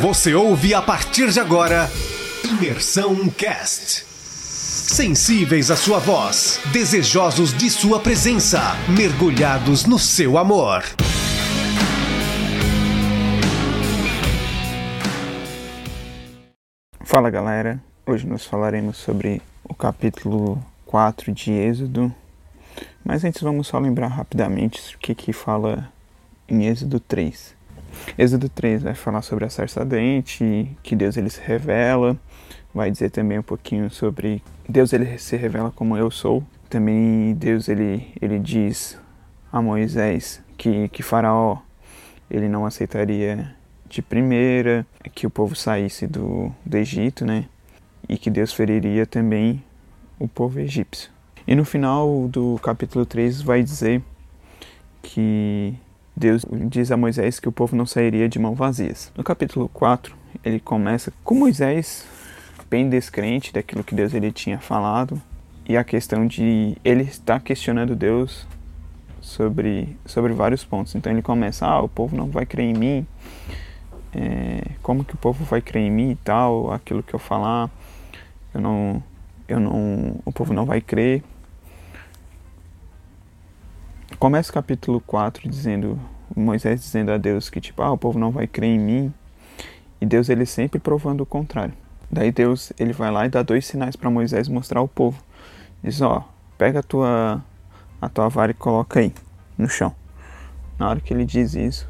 Você ouve a partir de agora Imersão Cast. Sensíveis à sua voz, desejosos de sua presença, mergulhados no seu amor. Fala galera, hoje nós falaremos sobre o capítulo 4 de Êxodo, mas antes vamos só lembrar rapidamente o que, que fala em Êxodo 3. Êxodo 3 vai falar sobre a sarça dente, que Deus ele se revela, vai dizer também um pouquinho sobre Deus ele se revela como eu sou. Também Deus ele, ele diz a Moisés que, que Faraó ele não aceitaria de primeira que o povo saísse do, do Egito, né? E que Deus feriria também o povo egípcio. E no final do capítulo 3 vai dizer que Deus diz a Moisés que o povo não sairia de mãos vazias. No capítulo 4, ele começa com Moisés bem descrente daquilo que Deus ele tinha falado e a questão de ele estar questionando Deus sobre, sobre vários pontos. Então ele começa, ah, o povo não vai crer em mim, é, como que o povo vai crer em mim e tal, aquilo que eu falar, eu não, eu não, o povo não vai crer. Começa o capítulo 4 dizendo, Moisés dizendo a Deus que tipo, ah, o povo não vai crer em mim. E Deus ele sempre provando o contrário. Daí Deus ele vai lá e dá dois sinais para Moisés mostrar ao povo. Diz, ó, pega a tua a tua vara e coloca aí no chão. Na hora que ele diz isso,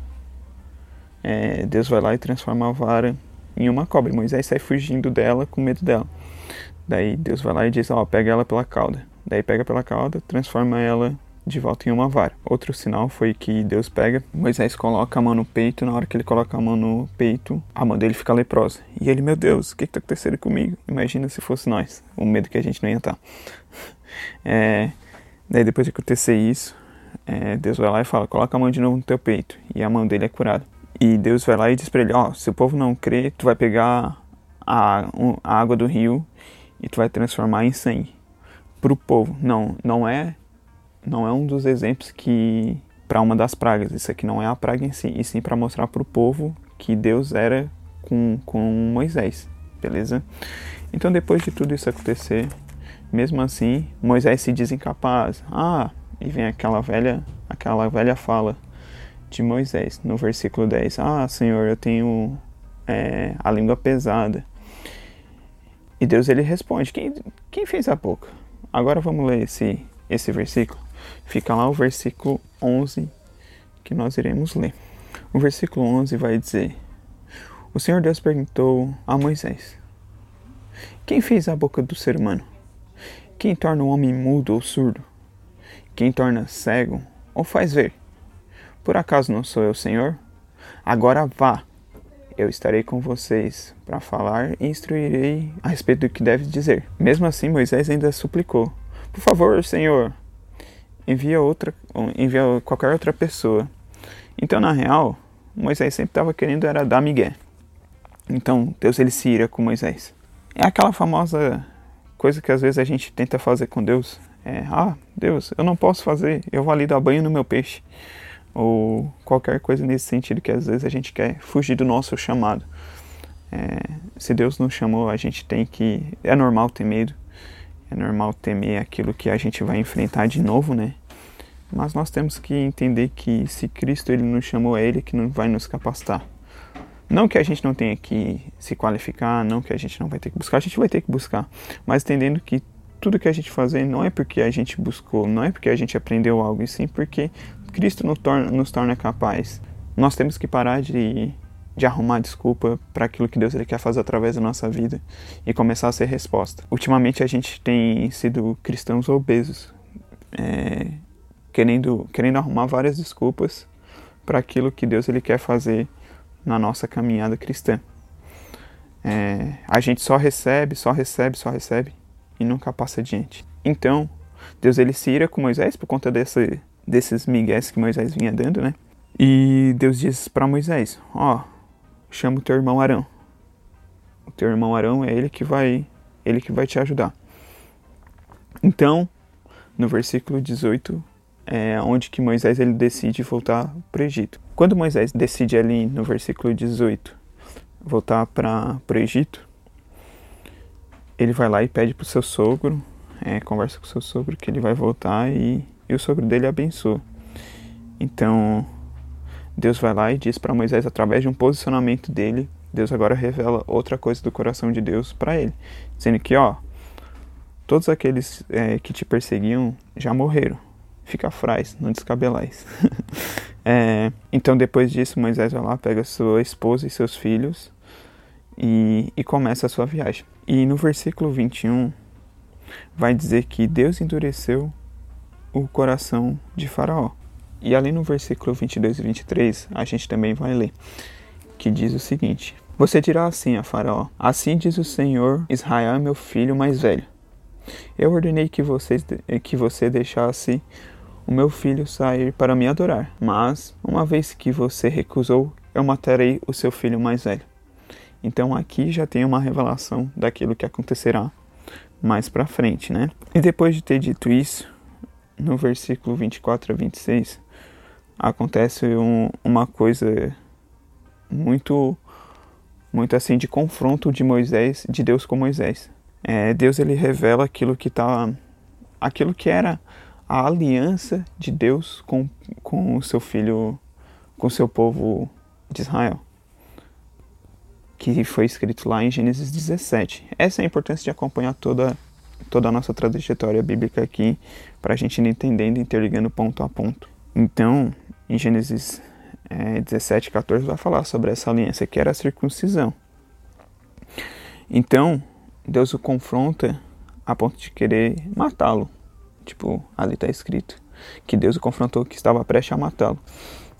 é, Deus vai lá e transforma a vara em uma cobra. Moisés sai fugindo dela com medo dela. Daí Deus vai lá e diz, ó, pega ela pela cauda. Daí pega pela cauda, transforma ela de volta em uma vara. Outro sinal foi que Deus pega, Moisés coloca a mão no peito, na hora que ele coloca a mão no peito, a mão dele fica leprosa. E ele, meu Deus, o que está acontecendo comigo? Imagina se fosse nós, o medo que a gente não ia estar. É, daí depois de acontecer isso, é, Deus vai lá e fala, coloca a mão de novo no teu peito, e a mão dele é curada. E Deus vai lá e diz para ele, ó, oh, se o povo não crê, tu vai pegar a, a água do rio e tu vai transformar em sangue para o povo. Não, não é não é um dos exemplos que para uma das pragas. Isso aqui não é a praga em si, e sim para mostrar para o povo que Deus era com, com Moisés, beleza? Então depois de tudo isso acontecer, mesmo assim, Moisés se diz incapaz. Ah, e vem aquela velha, aquela velha fala de Moisés no versículo 10. Ah, Senhor, eu tenho é, a língua pesada. E Deus ele responde: quem, quem fez a boca? Agora vamos ler esse, esse versículo. Fica lá o versículo 11 que nós iremos ler. O versículo 11 vai dizer: O Senhor Deus perguntou a Moisés: Quem fez a boca do ser humano? Quem torna o homem mudo ou surdo? Quem torna cego ou faz ver? Por acaso não sou eu, Senhor? Agora vá, eu estarei com vocês para falar e instruirei a respeito do que deve dizer. Mesmo assim, Moisés ainda suplicou: Por favor, Senhor, envia outra, envia qualquer outra pessoa. Então, na real, Moisés sempre estava querendo era dar migué. Então, Deus ele se ira com Moisés. É aquela famosa coisa que às vezes a gente tenta fazer com Deus. É, ah, Deus, eu não posso fazer, eu vou ali dar banho no meu peixe. Ou qualquer coisa nesse sentido que às vezes a gente quer fugir do nosso chamado. É, se Deus nos chamou, a gente tem que. É normal ter medo, é normal temer aquilo que a gente vai enfrentar de novo, né? Mas nós temos que entender que se Cristo ele nos chamou, é Ele que não vai nos capacitar. Não que a gente não tenha que se qualificar, não que a gente não vai ter que buscar, a gente vai ter que buscar, mas entendendo que tudo que a gente fazer não é porque a gente buscou, não é porque a gente aprendeu algo, e sim porque Cristo nos torna, nos torna capaz. Nós temos que parar de de arrumar desculpa para aquilo que Deus ele quer fazer através da nossa vida e começar a ser resposta. Ultimamente a gente tem sido cristãos obesos, é, querendo, querendo arrumar várias desculpas para aquilo que Deus ele quer fazer na nossa caminhada cristã. É, a gente só recebe, só recebe, só recebe e nunca passa adiante. Então, Deus ele se ira com Moisés por conta desse, desses migués que Moisés vinha dando, né? E Deus diz para Moisés: Ó, oh, chama o teu irmão Arão. O teu irmão Arão é ele que vai, ele que vai te ajudar. Então, no versículo 18, é onde que Moisés ele decide voltar para o Egito. Quando Moisés decide ali no versículo 18 voltar para o Egito, ele vai lá e pede para o seu sogro, é, conversa com o seu sogro que ele vai voltar e, e o sogro dele abençoa. Então, Deus vai lá e diz para Moisés, através de um posicionamento dele, Deus agora revela outra coisa do coração de Deus para ele, dizendo que, ó, todos aqueles é, que te perseguiam já morreram. Fica fraz, não descabelais. é, então, depois disso, Moisés vai lá, pega sua esposa e seus filhos e, e começa a sua viagem. E no versículo 21, vai dizer que Deus endureceu o coração de Faraó. E ali no versículo 22 e 23, a gente também vai ler, que diz o seguinte: Você dirá assim a Faraó: Assim diz o Senhor, Israel meu filho mais velho. Eu ordenei que, vocês, que você deixasse o meu filho sair para me adorar, mas, uma vez que você recusou, eu matarei o seu filho mais velho. Então aqui já tem uma revelação daquilo que acontecerá mais para frente, né? E depois de ter dito isso, no versículo 24 a 26, acontece um, uma coisa muito muito assim de confronto de Moisés, de Deus com Moisés. É, Deus ele revela aquilo que tá aquilo que era a aliança de Deus com, com o seu filho, com o seu povo de Israel, que foi escrito lá em Gênesis 17. Essa é a importância de acompanhar toda toda a nossa trajetória bíblica aqui para a gente entendendo, interligando ponto a ponto. Então, em Gênesis é, 17, 14, vai falar sobre essa aliança, que era a circuncisão. Então, Deus o confronta a ponto de querer matá-lo. Tipo, ali está escrito que Deus o confrontou que estava prestes a matá-lo.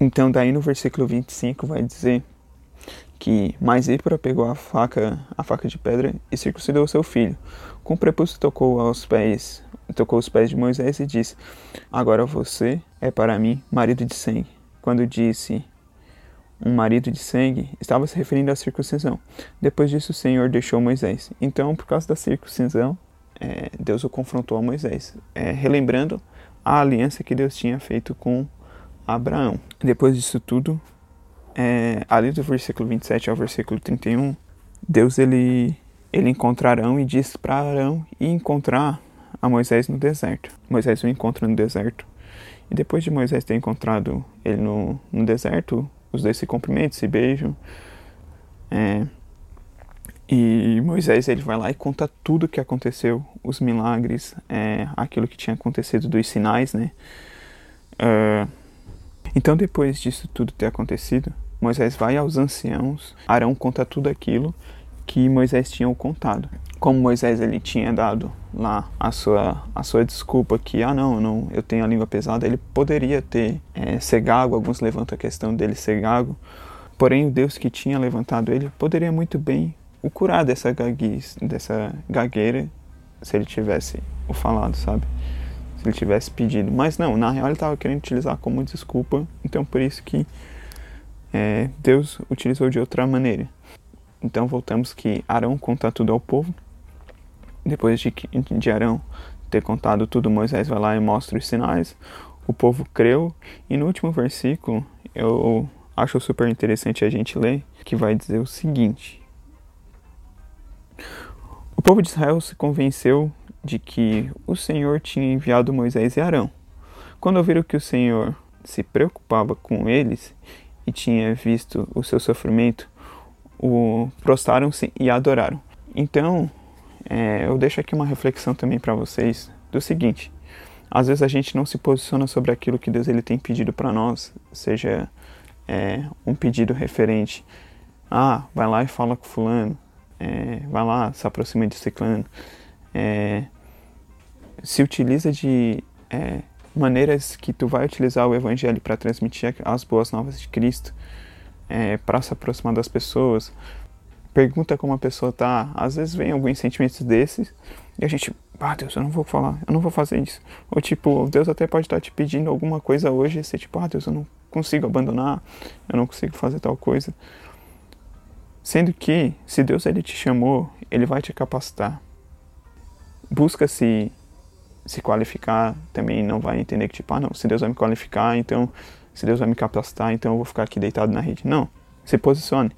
Então, daí no versículo 25 vai dizer que mais Ípora pegou a faca, a faca de pedra e circuncidou seu filho. Com o prepúcio tocou aos pés, tocou os pés de Moisés e disse: Agora você é para mim marido de sangue. Quando disse um marido de sangue, estava se referindo à circuncisão. Depois disso, o Senhor deixou Moisés. Então, por causa da circuncisão, é, Deus o confrontou a Moisés, é, relembrando a aliança que Deus tinha feito com Abraão. Depois disso tudo, é, ali do versículo 27 ao versículo 31, Deus ele, ele encontra Arão e diz para Arão ir encontrar a Moisés no deserto. Moisés o encontra no deserto. E depois de Moisés ter encontrado ele no, no deserto, os dois se cumprimentam, se beijam. É, e Moisés ele vai lá e conta tudo o que aconteceu, os milagres, é, aquilo que tinha acontecido dos sinais, né? Uh, então depois disso tudo ter acontecido, Moisés vai aos anciãos, Arão conta tudo aquilo que Moisés tinha contado. Como Moisés ele tinha dado lá a sua, a sua desculpa que, ah não, não, eu tenho a língua pesada, ele poderia ter é, ser gago, alguns levantam a questão dele ser gago, porém o Deus que tinha levantado ele poderia muito bem o curar dessa gaguez, dessa gagueira se ele tivesse o falado, sabe? Se ele tivesse pedido. Mas não, na real ele estava querendo utilizar como desculpa, então por isso que é, Deus utilizou de outra maneira. Então voltamos que Arão conta tudo ao povo. Depois de, de Arão ter contado tudo, Moisés vai lá e mostra os sinais. O povo creu. E no último versículo, eu acho super interessante a gente ler, que vai dizer o seguinte: O povo de Israel se convenceu de que o Senhor tinha enviado Moisés e Arão. Quando ouviram que o Senhor se preocupava com eles e tinha visto o seu sofrimento, o prostraram-se e adoraram. Então, é, eu deixo aqui uma reflexão também para vocês do seguinte: às vezes a gente não se posiciona sobre aquilo que Deus ele tem pedido para nós, seja é, um pedido referente, ah, vai lá e fala com fulano, é, vai lá, se aproxima de ciclano, é, se utiliza de é, maneiras que tu vai utilizar o evangelho para transmitir as boas novas de Cristo é, para se aproximar das pessoas, pergunta como a pessoa tá. Às vezes vem alguns sentimentos desses e a gente, ah, Deus, eu não vou falar, eu não vou fazer isso. Ou tipo, Deus até pode estar te pedindo alguma coisa hoje e você, tipo, ah, Deus, eu não consigo abandonar, eu não consigo fazer tal coisa. Sendo que, se Deus ele te chamou, ele vai te capacitar. Busca se se qualificar, também não vai entender que tipo, ah, não, se Deus vai me qualificar, então se Deus vai me capacitar, então eu vou ficar aqui deitado na rede. Não, se posicione.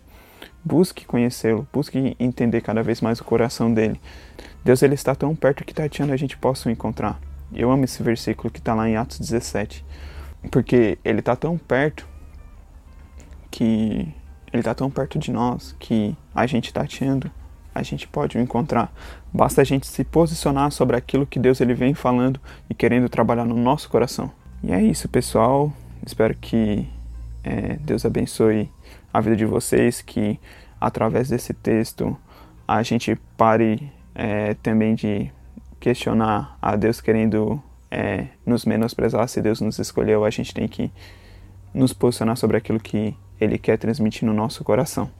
Busque conhecê-lo, busque entender cada vez mais o coração dele. Deus ele está tão perto que tateando a gente possa o encontrar. Eu amo esse versículo que está lá em Atos 17, porque ele está tão perto que ele está tão perto de nós que a gente tateando a gente pode o encontrar. Basta a gente se posicionar sobre aquilo que Deus ele vem falando e querendo trabalhar no nosso coração. E é isso, pessoal. Espero que é, Deus abençoe a vida de vocês, que através desse texto a gente pare é, também de questionar a Deus querendo é, nos menosprezar. Se Deus nos escolheu, a gente tem que nos posicionar sobre aquilo que Ele quer transmitir no nosso coração.